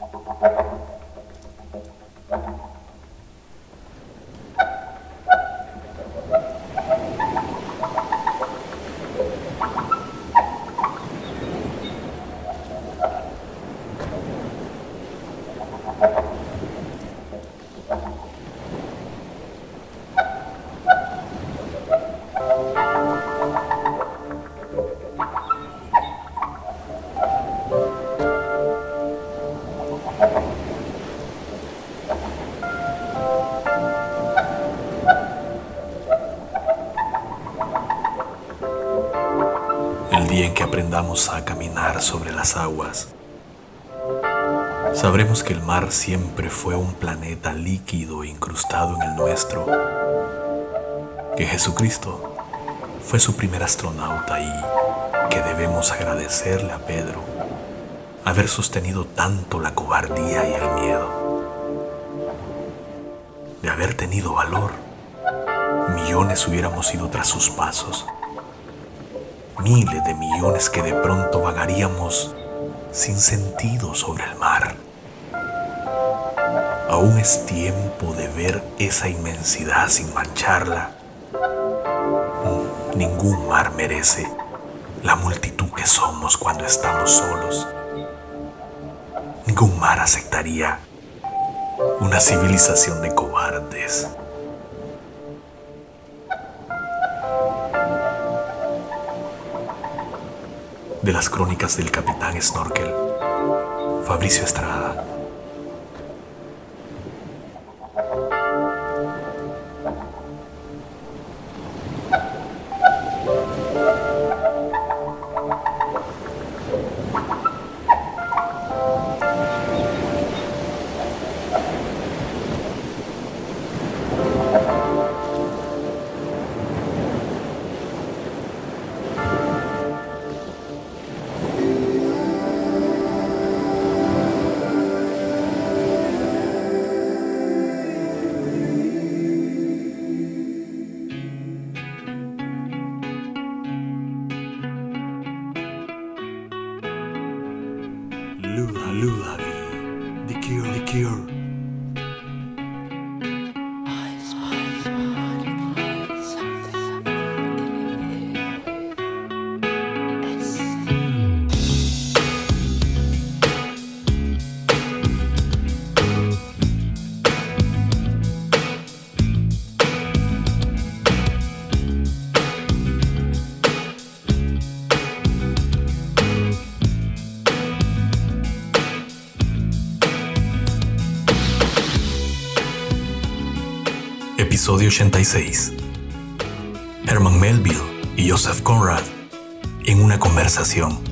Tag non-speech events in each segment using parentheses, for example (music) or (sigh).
El día en que aprendamos a caminar sobre las aguas, sabremos que el mar siempre fue un planeta líquido incrustado en el nuestro, que Jesucristo fue su primer astronauta y que debemos agradecerle a Pedro haber sostenido tanto la cobardía y el miedo. De haber tenido valor, millones hubiéramos ido tras sus pasos miles de millones que de pronto vagaríamos sin sentido sobre el mar. Aún es tiempo de ver esa inmensidad sin mancharla. Ningún mar merece la multitud que somos cuando estamos solos. Ningún mar aceptaría una civilización de cobardes. De las crónicas del capitán Snorkel, Fabricio Estrada. Episodio 86. Herman Melville y Joseph Conrad en una conversación.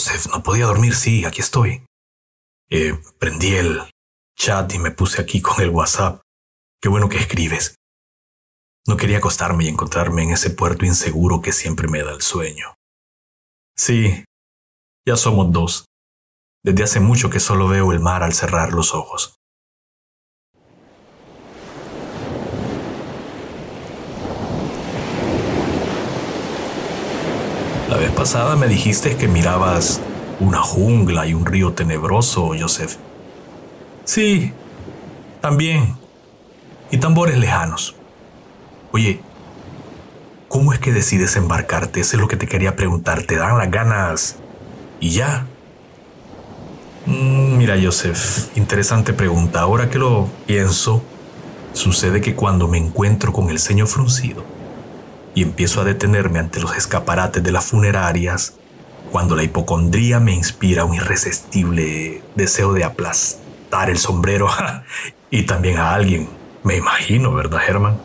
Joseph, no podía dormir, sí, aquí estoy. Eh, prendí el chat y me puse aquí con el WhatsApp. Qué bueno que escribes. No quería acostarme y encontrarme en ese puerto inseguro que siempre me da el sueño. Sí, ya somos dos. Desde hace mucho que solo veo el mar al cerrar los ojos. La vez pasada me dijiste que mirabas una jungla y un río tenebroso, Joseph. Sí, también. Y tambores lejanos. Oye, ¿cómo es que decides embarcarte? Eso es lo que te quería preguntar. ¿Te dan las ganas y ya? Mm, mira, Joseph, interesante pregunta. Ahora que lo pienso, sucede que cuando me encuentro con el ceño fruncido, y empiezo a detenerme ante los escaparates de las funerarias cuando la hipocondría me inspira un irresistible deseo de aplastar el sombrero (laughs) y también a alguien, me imagino, ¿verdad, Herman?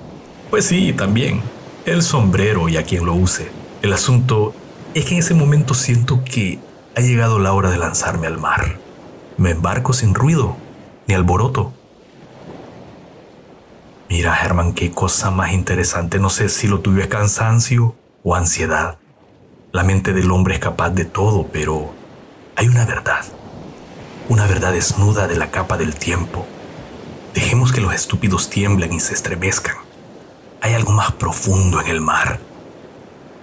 Pues sí, también, el sombrero y a quien lo use. El asunto es que en ese momento siento que ha llegado la hora de lanzarme al mar. Me embarco sin ruido ni alboroto Mira, Germán, qué cosa más interesante. No sé si lo tuyo es cansancio o ansiedad. La mente del hombre es capaz de todo, pero hay una verdad. Una verdad desnuda de la capa del tiempo. Dejemos que los estúpidos tiemblen y se estremezcan. Hay algo más profundo en el mar.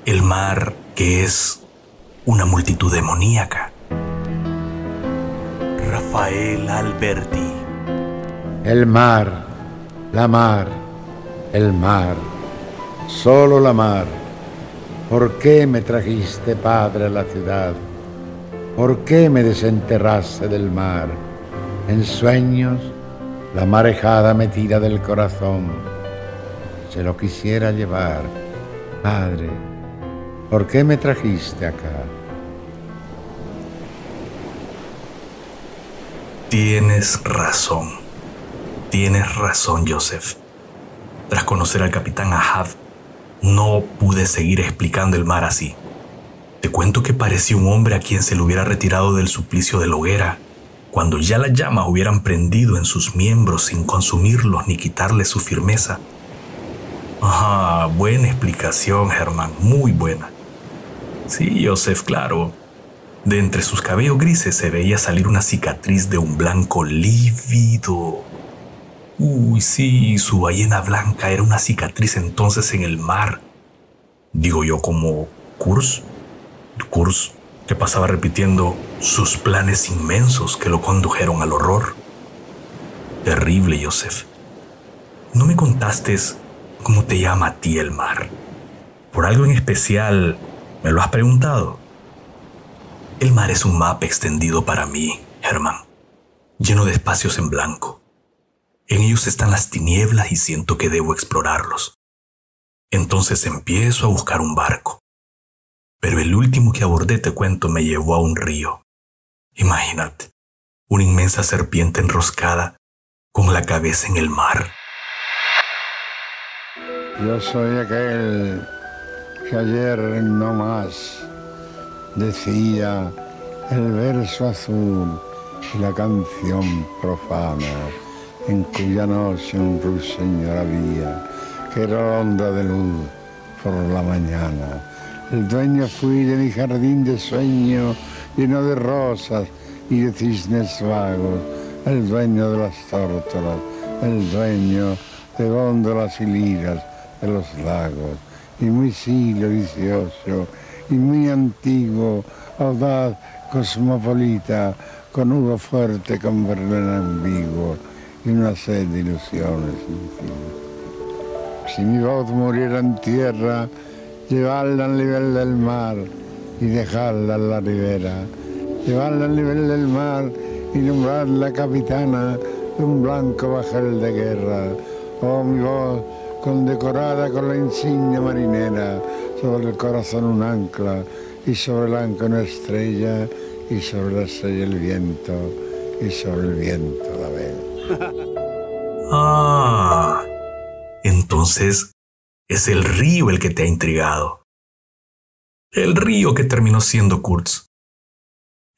El mar que es una multitud demoníaca. Rafael Alberti. El mar la mar, el mar, solo la mar. ¿Por qué me trajiste, Padre, a la ciudad? ¿Por qué me desenterraste del mar? En sueños, la marejada me tira del corazón. Se lo quisiera llevar, Padre. ¿Por qué me trajiste acá? Tienes razón. Tienes razón, Joseph. Tras conocer al capitán Ahab, no pude seguir explicando el mar así. Te cuento que parecía un hombre a quien se le hubiera retirado del suplicio de la hoguera, cuando ya las llamas hubieran prendido en sus miembros sin consumirlos ni quitarle su firmeza. Ajá, buena explicación, Germán, muy buena. Sí, Joseph, claro. De entre sus cabellos grises se veía salir una cicatriz de un blanco lívido Uy, sí, su ballena blanca era una cicatriz entonces en el mar. Digo yo como Kurs. Kurs que pasaba repitiendo sus planes inmensos que lo condujeron al horror. Terrible, Joseph. No me contaste cómo te llama a ti el mar. ¿Por algo en especial me lo has preguntado? El mar es un mapa extendido para mí, Herman, lleno de espacios en blanco en ellos están las tinieblas y siento que debo explorarlos. Entonces empiezo a buscar un barco. Pero el último que abordé, te cuento, me llevó a un río. Imagínate, una inmensa serpiente enroscada con la cabeza en el mar. Yo soy aquel que ayer no más decía el verso azul y la canción profana en cuya noche un ruiseñor había, que era onda de luz por la mañana. El dueño fui de mi jardín de sueño, lleno de rosas y de cisnes vagos, el dueño de las tórtolas, el dueño de góndolas y liras de los lagos, y muy siglo vicioso, y muy antiguo, audaz, cosmopolita, con hugo fuerte, con verdad ambiguo, y una sed de ilusiones Si mi voz muriera en tierra, llevarla al nivel del mar y dejarla en la ribera, llevarla al nivel del mar y nombrarla capitana de un blanco bajel de guerra. Oh, mi voz, condecorada con la insignia marinera, sobre el corazón un ancla y sobre el ancla una estrella y sobre la estrella el viento y sobre el viento. Ah, entonces es el río el que te ha intrigado. el río que terminó siendo Kurtz.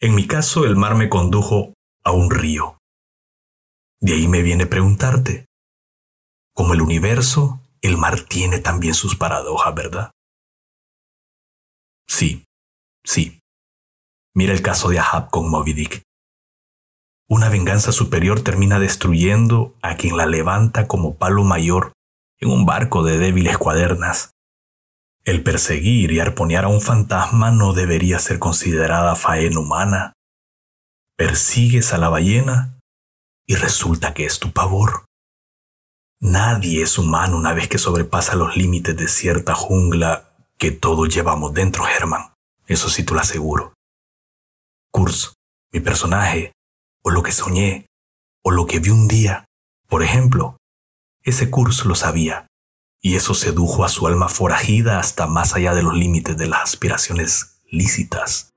En mi caso, el mar me condujo a un río. De ahí me viene preguntarte, como el universo, el mar tiene también sus paradojas, ¿verdad? Sí, sí. Mira el caso de Ahab con Moby Dick. Una venganza superior termina destruyendo a quien la levanta como palo mayor en un barco de débiles cuadernas. El perseguir y arponear a un fantasma no debería ser considerada faena humana. Persigues a la ballena y resulta que es tu pavor. Nadie es humano una vez que sobrepasa los límites de cierta jungla que todos llevamos dentro, Herman. Eso sí te lo aseguro. Kurz, mi personaje, o lo que soñé, o lo que vi un día. Por ejemplo, ese curso lo sabía, y eso sedujo a su alma forajida hasta más allá de los límites de las aspiraciones lícitas.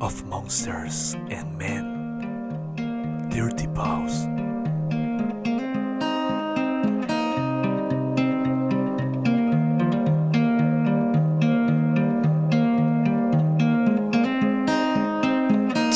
Of monsters and men, dirty paws.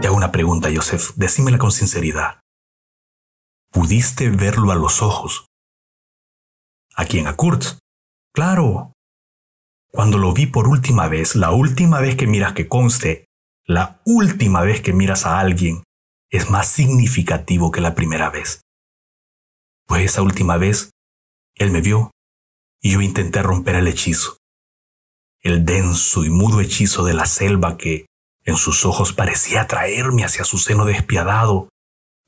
Te hago una pregunta, Joseph. Decímela con sinceridad. ¿Pudiste verlo a los ojos? ¿A quién? ¿A Kurt? Claro. Cuando lo vi por última vez, la última vez que miras que conste, la última vez que miras a alguien, es más significativo que la primera vez. Pues esa última vez, él me vio y yo intenté romper el hechizo. El denso y mudo hechizo de la selva que en sus ojos parecía atraerme hacia su seno despiadado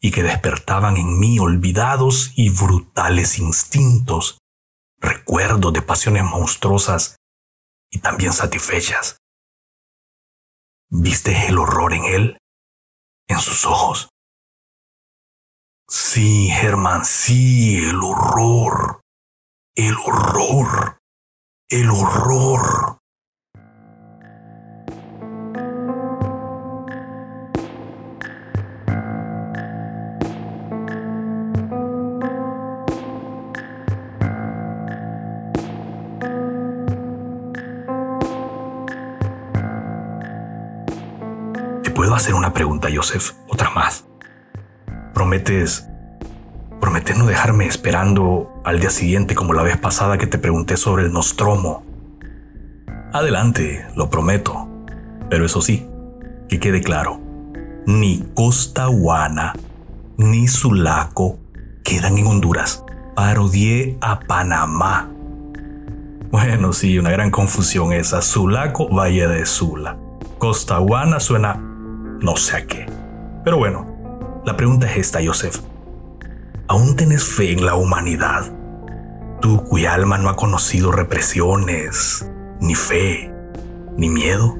y que despertaban en mí olvidados y brutales instintos, recuerdos de pasiones monstruosas y también satisfechas. ¿Viste el horror en él? ¿En sus ojos? Sí, Germán, sí, el horror. El horror. El horror. Puedo hacer una pregunta, Joseph, otra más. ¿Prometes... ¿Prometes no dejarme esperando al día siguiente como la vez pasada que te pregunté sobre el Nostromo? Adelante, lo prometo. Pero eso sí, que quede claro, ni Costa Guana ni Sulaco quedan en Honduras. Parodié a Panamá. Bueno, sí, una gran confusión esa. Sulaco, Valle de Sula. Costaguana suena no sé a qué. Pero bueno, la pregunta es esta, Joseph. ¿Aún tienes fe en la humanidad? Tú cuya alma no ha conocido represiones, ni fe, ni miedo.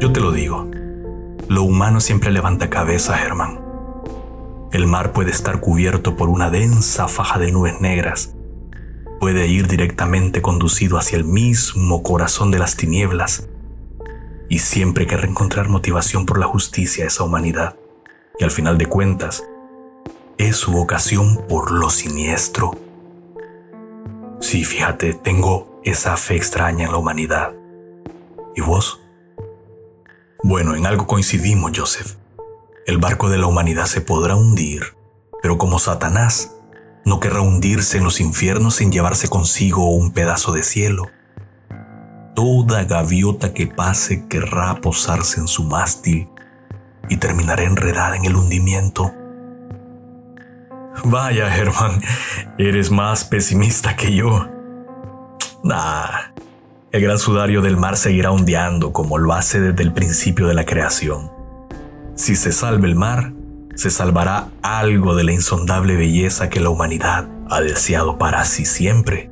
Yo te lo digo, lo humano siempre levanta cabeza, Germán. El mar puede estar cubierto por una densa faja de nubes negras. Puede ir directamente conducido hacia el mismo corazón de las tinieblas. Y siempre que reencontrar motivación por la justicia a esa humanidad. Y al final de cuentas, es su vocación por lo siniestro. Sí, fíjate, tengo esa fe extraña en la humanidad. ¿Y vos? Bueno, en algo coincidimos, Joseph. El barco de la humanidad se podrá hundir, pero como Satanás, no querrá hundirse en los infiernos sin llevarse consigo un pedazo de cielo. Toda gaviota que pase querrá posarse en su mástil y terminará enredada en el hundimiento. Vaya, Herman, eres más pesimista que yo. Nah, el gran sudario del mar seguirá ondeando como lo hace desde el principio de la creación. Si se salva el mar, se salvará algo de la insondable belleza que la humanidad ha deseado para sí siempre.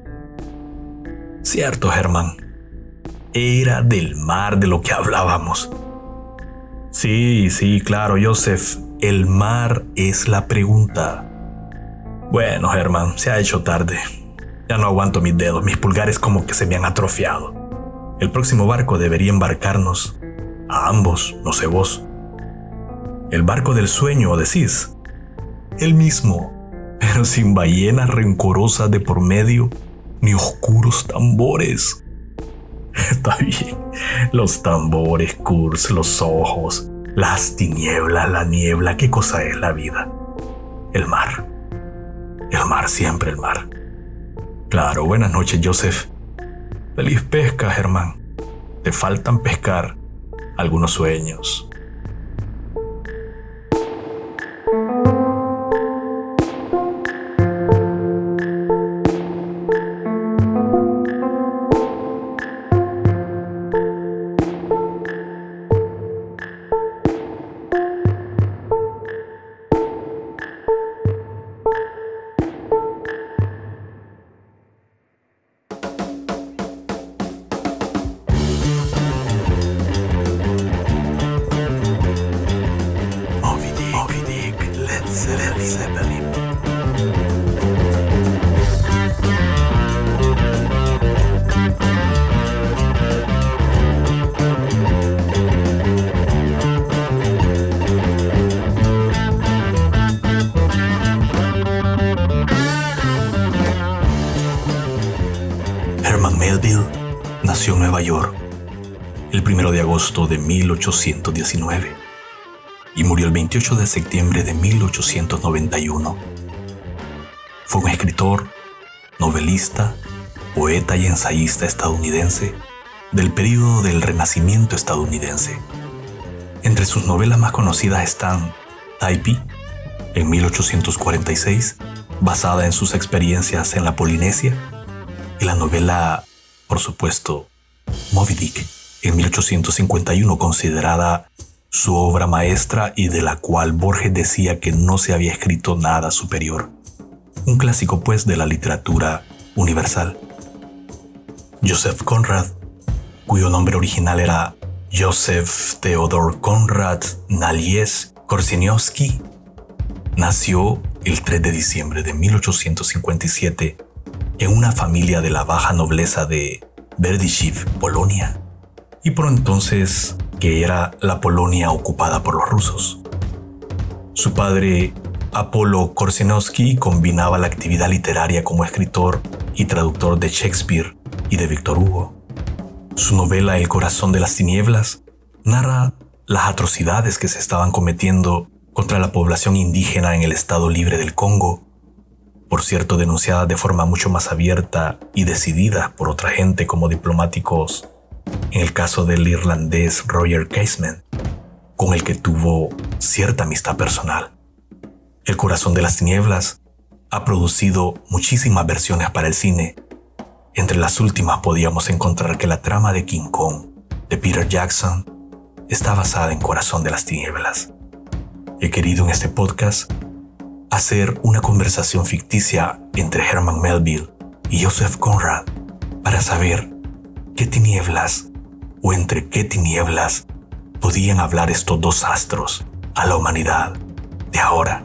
Cierto, Germán. Era del mar de lo que hablábamos. Sí, sí, claro, Joseph. El mar es la pregunta. Bueno, Germán, se ha hecho tarde. Ya no aguanto mis dedos, mis pulgares como que se me han atrofiado. El próximo barco debería embarcarnos. A ambos, no sé vos. El barco del sueño, decís. El mismo, pero sin ballenas rencorosas de por medio, ni oscuros tambores. (laughs) Está bien. Los tambores, Kurz, los ojos, las tinieblas, la niebla, ¿qué cosa es la vida? El mar. El mar, siempre el mar. Claro, buenas noches, Joseph. Feliz pesca, Germán. Te faltan pescar algunos sueños. De 1819 y murió el 28 de septiembre de 1891. Fue un escritor, novelista, poeta y ensayista estadounidense del período del Renacimiento estadounidense. Entre sus novelas más conocidas están Typee, en 1846, basada en sus experiencias en la Polinesia, y la novela, por supuesto, Moby Dick, en 1851, considerada su obra maestra y de la cual Borges decía que no se había escrito nada superior. Un clásico, pues, de la literatura universal. Joseph Conrad, cuyo nombre original era Joseph Theodor Conrad Nalies Korsiniowski, nació el 3 de diciembre de 1857 en una familia de la baja nobleza de Berdychiv, Polonia, y por entonces que era la Polonia ocupada por los rusos. Su padre, Apolo Korsenowski, combinaba la actividad literaria como escritor y traductor de Shakespeare y de Victor Hugo. Su novela El corazón de las tinieblas narra las atrocidades que se estaban cometiendo contra la población indígena en el Estado Libre del Congo, por cierto denunciada de forma mucho más abierta y decidida por otra gente como diplomáticos en el caso del irlandés Roger Casement, con el que tuvo cierta amistad personal. El corazón de las tinieblas ha producido muchísimas versiones para el cine. Entre las últimas podíamos encontrar que la trama de King Kong de Peter Jackson está basada en Corazón de las Tinieblas. He querido en este podcast hacer una conversación ficticia entre Herman Melville y Joseph Conrad para saber qué tinieblas o entre qué tinieblas podían hablar estos dos astros a la humanidad de ahora.